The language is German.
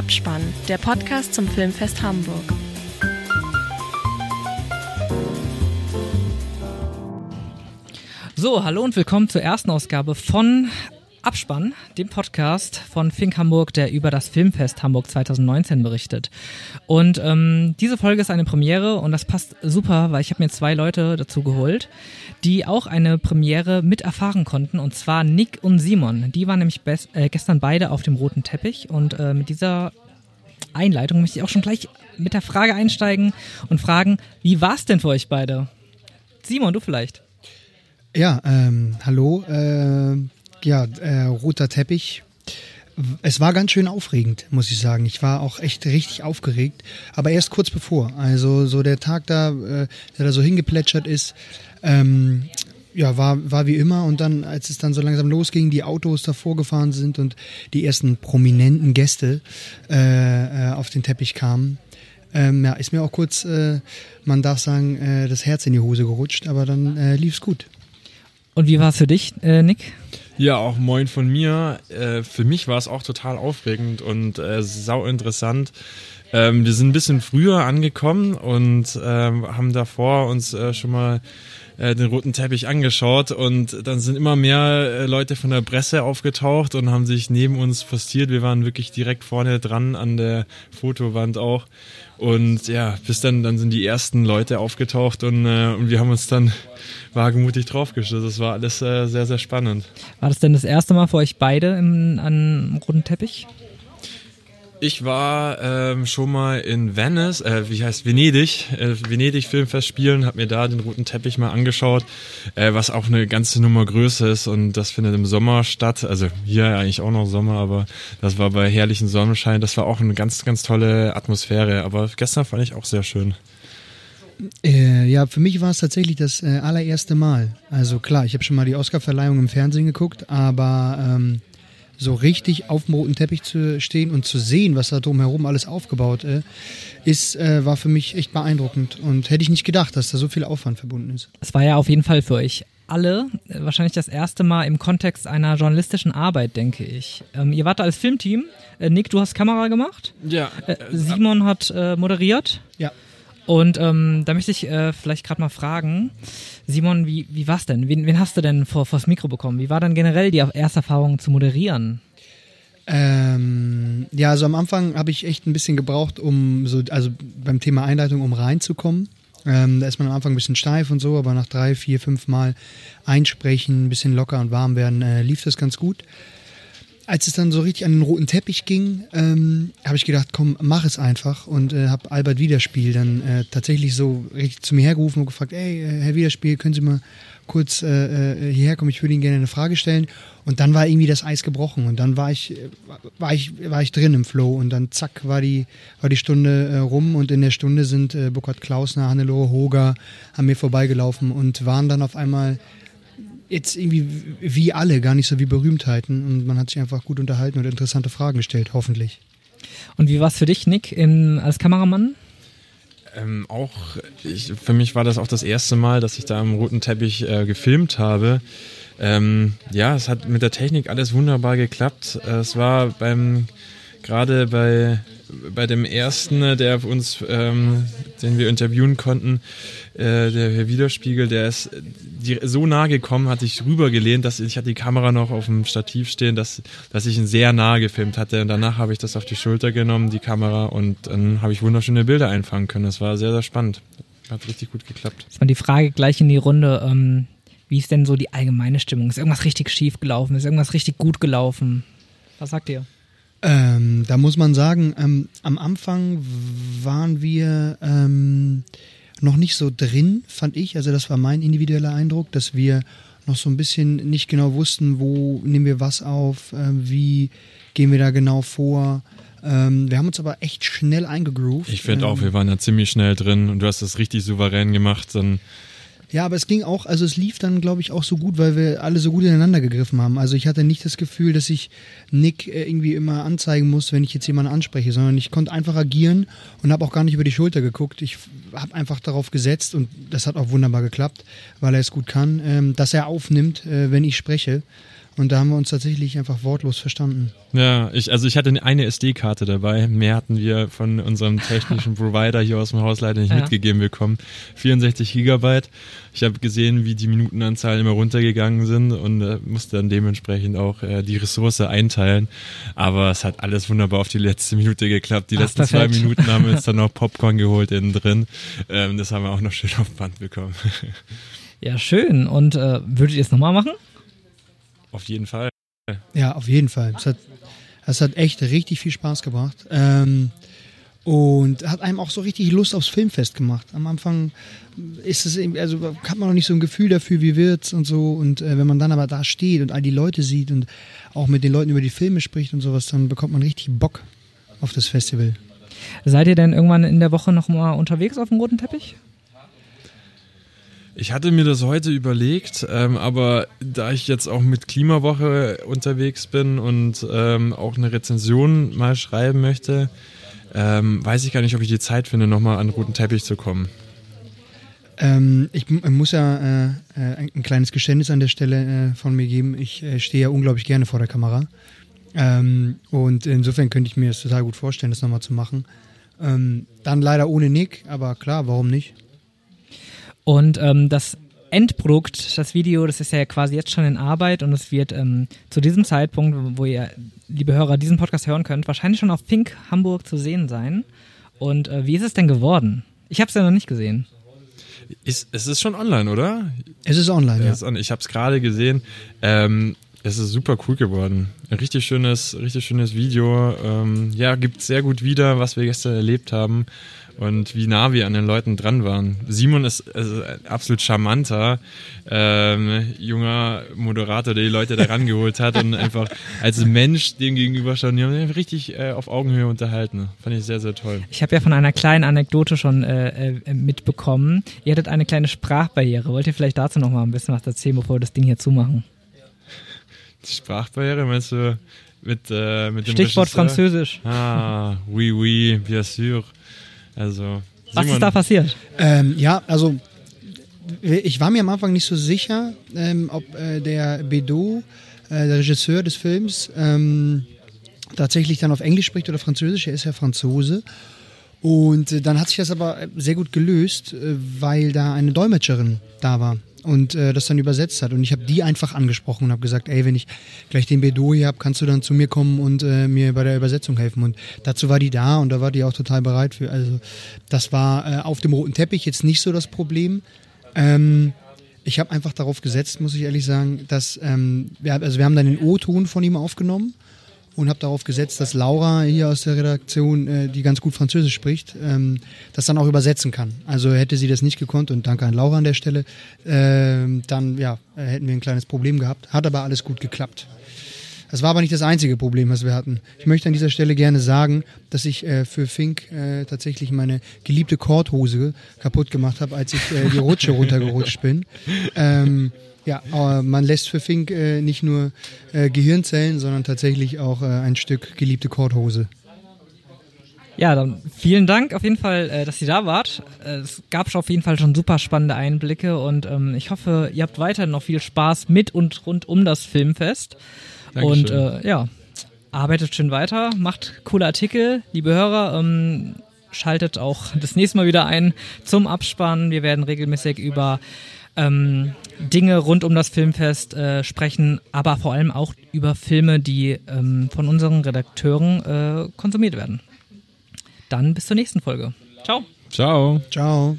Abspann, der Podcast zum Filmfest Hamburg. So, hallo und willkommen zur ersten Ausgabe von Abspann, dem Podcast von Fink Hamburg, der über das Filmfest Hamburg 2019 berichtet. Und ähm, diese Folge ist eine Premiere und das passt super, weil ich habe mir zwei Leute dazu geholt, die auch eine Premiere mit erfahren konnten, und zwar Nick und Simon. Die waren nämlich äh, gestern beide auf dem roten Teppich und äh, mit dieser Einleitung möchte ich auch schon gleich mit der Frage einsteigen und fragen, wie war es denn für euch beide? Simon, du vielleicht. Ja, ähm, hallo. Äh, ja, äh, roter Teppich. Es war ganz schön aufregend, muss ich sagen. Ich war auch echt richtig aufgeregt, aber erst kurz bevor. Also so der Tag da, äh, der da so hingeplätschert ist, ähm, ja, war, war wie immer. Und dann, als es dann so langsam losging, die Autos davor gefahren sind und die ersten prominenten Gäste äh, äh, auf den Teppich kamen, ähm, ja, ist mir auch kurz, äh, man darf sagen, äh, das Herz in die Hose gerutscht, aber dann äh, lief's gut. Und wie war es für dich, äh, Nick? Ja, auch moin von mir. Äh, für mich war es auch total aufregend und äh, sau interessant. Ähm, wir sind ein bisschen früher angekommen und ähm, haben davor uns äh, schon mal äh, den roten Teppich angeschaut und dann sind immer mehr äh, Leute von der Presse aufgetaucht und haben sich neben uns postiert. Wir waren wirklich direkt vorne dran an der Fotowand auch. Und ja, bis dann, dann sind die ersten Leute aufgetaucht und, äh, und wir haben uns dann wagemutig draufgestellt. Das war alles äh, sehr, sehr spannend. War das denn das erste Mal für euch beide im, an roten Teppich? Ich war ähm, schon mal in Venice, äh, wie heißt Venedig, äh, Venedig Filmfest spielen, habe mir da den roten Teppich mal angeschaut, äh, was auch eine ganze Nummer größer ist und das findet im Sommer statt. Also hier eigentlich auch noch Sommer, aber das war bei herrlichen Sonnenschein. Das war auch eine ganz, ganz tolle Atmosphäre. Aber gestern fand ich auch sehr schön. Äh, ja, für mich war es tatsächlich das äh, allererste Mal. Also klar, ich habe schon mal die Oscar-Verleihung im Fernsehen geguckt, aber ähm, so richtig auf dem roten Teppich zu stehen und zu sehen, was da drumherum alles aufgebaut äh, ist, äh, war für mich echt beeindruckend. Und hätte ich nicht gedacht, dass da so viel Aufwand verbunden ist. Es war ja auf jeden Fall für euch alle äh, wahrscheinlich das erste Mal im Kontext einer journalistischen Arbeit, denke ich. Ähm, ihr wart da als Filmteam. Äh, Nick, du hast Kamera gemacht. Ja. Äh, Simon hat äh, moderiert. Ja. Und ähm, da möchte ich äh, vielleicht gerade mal fragen, Simon, wie, wie war's denn? Wen, wen hast du denn vor, vors Mikro bekommen? Wie war dann generell die Ersterfahrung zu moderieren? Ähm, ja, also am Anfang habe ich echt ein bisschen gebraucht, um so, also beim Thema Einleitung, um reinzukommen. Ähm, da ist man am Anfang ein bisschen steif und so, aber nach drei, vier, fünf Mal einsprechen, ein bisschen locker und warm werden, äh, lief das ganz gut als es dann so richtig an den roten Teppich ging, ähm, habe ich gedacht, komm, mach es einfach. Und äh, habe Albert Wiederspiel dann äh, tatsächlich so richtig zu mir hergerufen und gefragt, ey, äh, Herr Wiederspiel, können Sie mal kurz äh, äh, hierher kommen, ich würde Ihnen gerne eine Frage stellen. Und dann war irgendwie das Eis gebrochen. Und dann war ich, war ich, war ich drin im Flow. Und dann zack war die, war die Stunde äh, rum. Und in der Stunde sind äh, Burkhard Klausner, Hannelore Hoger an mir vorbeigelaufen und waren dann auf einmal jetzt irgendwie wie alle, gar nicht so wie Berühmtheiten. Und man hat sich einfach gut unterhalten und interessante Fragen gestellt, hoffentlich. Und wie war es für dich, Nick, in, als Kameramann? Ähm, auch, ich, für mich war das auch das erste Mal, dass ich da am roten Teppich äh, gefilmt habe. Ähm, ja, es hat mit der Technik alles wunderbar geklappt. Äh, es war beim, gerade bei, bei dem ersten, der uns, ähm, den wir interviewen konnten, äh, der Herr Widerspiegel, der ist die, so nah gekommen, hat sich rübergelehnt, dass ich hatte die Kamera noch auf dem Stativ stehen, dass, dass ich ihn sehr nah gefilmt hatte. Und danach habe ich das auf die Schulter genommen, die Kamera, und dann habe ich wunderschöne Bilder einfangen können. Das war sehr, sehr spannend. Hat richtig gut geklappt. Das war die Frage gleich in die Runde. Ähm, wie ist denn so die allgemeine Stimmung? Ist irgendwas richtig schief gelaufen? Ist irgendwas richtig gut gelaufen? Was sagt ihr? Ähm, da muss man sagen, ähm, am Anfang waren wir ähm, noch nicht so drin, fand ich. Also das war mein individueller Eindruck, dass wir noch so ein bisschen nicht genau wussten, wo nehmen wir was auf, äh, wie gehen wir da genau vor. Ähm, wir haben uns aber echt schnell eingegroovt. Ich finde ähm, auch, wir waren da ziemlich schnell drin und du hast das richtig souverän gemacht. Dann ja, aber es ging auch, also es lief dann, glaube ich, auch so gut, weil wir alle so gut ineinander gegriffen haben. Also ich hatte nicht das Gefühl, dass ich Nick äh, irgendwie immer anzeigen muss, wenn ich jetzt jemanden anspreche, sondern ich konnte einfach agieren und habe auch gar nicht über die Schulter geguckt. Ich habe einfach darauf gesetzt und das hat auch wunderbar geklappt, weil er es gut kann, ähm, dass er aufnimmt, äh, wenn ich spreche. Und da haben wir uns tatsächlich einfach wortlos verstanden. Ja, ich, also ich hatte eine SD-Karte dabei. Mehr hatten wir von unserem technischen Provider hier aus dem Haus leider nicht Ja. mitgegeben bekommen. 64 Gigabyte. Ich habe gesehen, wie die Minutenanzahl immer runtergegangen sind und äh, musste dann dementsprechend auch äh, die Ressource einteilen. Aber es hat alles wunderbar auf die letzte Minute geklappt. Die Ach, letzten zwei perfekt. Minuten haben wir uns dann noch Popcorn geholt innen drin. Ähm, das haben wir auch noch schön auf Band bekommen. Ja, schön. Und äh, würdet ihr es nochmal machen? Auf jeden Fall. Ja, auf jeden Fall. Es hat, es hat echt richtig viel Spaß gebracht. Ähm, und hat einem auch so richtig Lust aufs Filmfest gemacht. Am Anfang ist es eben, also hat man noch nicht so ein Gefühl dafür, wie wird's und so. Und äh, wenn man dann aber da steht und all die Leute sieht und auch mit den Leuten über die Filme spricht und sowas, dann bekommt man richtig Bock auf das Festival. Seid ihr denn irgendwann in der Woche nochmal unterwegs auf dem roten Teppich? Ich hatte mir das heute überlegt, ähm, aber da ich jetzt auch mit Klimawoche unterwegs bin und ähm, auch eine Rezension mal schreiben möchte, ähm, weiß ich gar nicht, ob ich die Zeit finde, nochmal an den roten Teppich zu kommen. Ähm, ich m- muss ja äh, äh, ein, ein kleines Geständnis an der Stelle äh, von mir geben. Ich äh, stehe ja unglaublich gerne vor der Kamera. Ähm, und insofern könnte ich mir das total gut vorstellen, das nochmal zu machen. Ähm, dann leider ohne Nick, aber klar, warum nicht? Und ähm, das Endprodukt, das Video, das ist ja quasi jetzt schon in Arbeit und es wird ähm, zu diesem Zeitpunkt, wo ihr, liebe Hörer, diesen Podcast hören könnt, wahrscheinlich schon auf Pink Hamburg zu sehen sein. Und äh, wie ist es denn geworden? Ich habe es ja noch nicht gesehen. Ist, es ist schon online, oder? Es ist online, ja. Es ist on- Ich habe es gerade gesehen. Ähm, es ist super cool geworden. Ein richtig schönes, richtig schönes Video. Ähm, ja, gibt sehr gut wieder, was wir gestern erlebt haben und wie nah wir an den Leuten dran waren. Simon ist also ein absolut charmanter ähm, junger Moderator, der die Leute da rangeholt hat und einfach als Mensch dem gegenüber schon die haben sich richtig äh, auf Augenhöhe unterhalten. Fand ich sehr, sehr toll. Ich habe ja von einer kleinen Anekdote schon äh, äh, mitbekommen. Ihr hattet eine kleine Sprachbarriere. Wollt ihr vielleicht dazu noch mal ein bisschen was erzählen, bevor wir das Ding hier zumachen? Die Sprachbarriere, meinst du mit, äh, mit dem Stichwort? Französisch. Ah, oui, oui, bien sûr. Also, Was Simon, ist da passiert? Ähm, ja, also ich war mir am Anfang nicht so sicher, ähm, ob äh, der Bedot, äh, der Regisseur des Films, ähm, tatsächlich dann auf Englisch spricht oder Französisch. Er ist ja Franzose. Und äh, dann hat sich das aber äh, sehr gut gelöst, äh, weil da eine Dolmetscherin da war und äh, das dann übersetzt hat. Und ich habe die einfach angesprochen und habe gesagt, ey, wenn ich gleich den Bedot hier habe, kannst du dann zu mir kommen und äh, mir bei der Übersetzung helfen. Und dazu war die da und da war die auch total bereit für. Also das war äh, auf dem roten Teppich jetzt nicht so das Problem. Ähm, ich habe einfach darauf gesetzt, muss ich ehrlich sagen, dass ähm, wir, also wir haben dann den O-Ton von ihm aufgenommen und habe darauf gesetzt, dass Laura hier aus der Redaktion, äh, die ganz gut Französisch spricht, ähm, das dann auch übersetzen kann. Also hätte sie das nicht gekonnt und danke an Laura an der Stelle, ähm, dann ja, äh, hätten wir ein kleines Problem gehabt. Hat aber alles gut geklappt. Das war aber nicht das einzige Problem, was wir hatten. Ich möchte an dieser Stelle gerne sagen, dass ich äh, für Fink äh, tatsächlich meine geliebte Korthose kaputt gemacht habe, als ich äh, die Rutsche runtergerutscht bin. Ähm, ja, aber man lässt für Fink äh, nicht nur äh, Gehirnzellen, sondern tatsächlich auch äh, ein Stück geliebte Korthose. Ja, dann vielen Dank auf jeden Fall, dass ihr da wart. Es gab schon auf jeden Fall schon super spannende Einblicke und ähm, ich hoffe, ihr habt weiterhin noch viel Spaß mit und rund um das Filmfest. Dankeschön. Und äh, ja, arbeitet schön weiter, macht coole Artikel. Liebe Hörer, ähm, schaltet auch das nächste Mal wieder ein zum Abspann. Wir werden regelmäßig über ähm, Dinge rund um das Filmfest äh, sprechen, aber vor allem auch über Filme, die ähm, von unseren Redakteuren äh, konsumiert werden. Dann bis zur nächsten Folge. Ciao. Ciao. Ciao.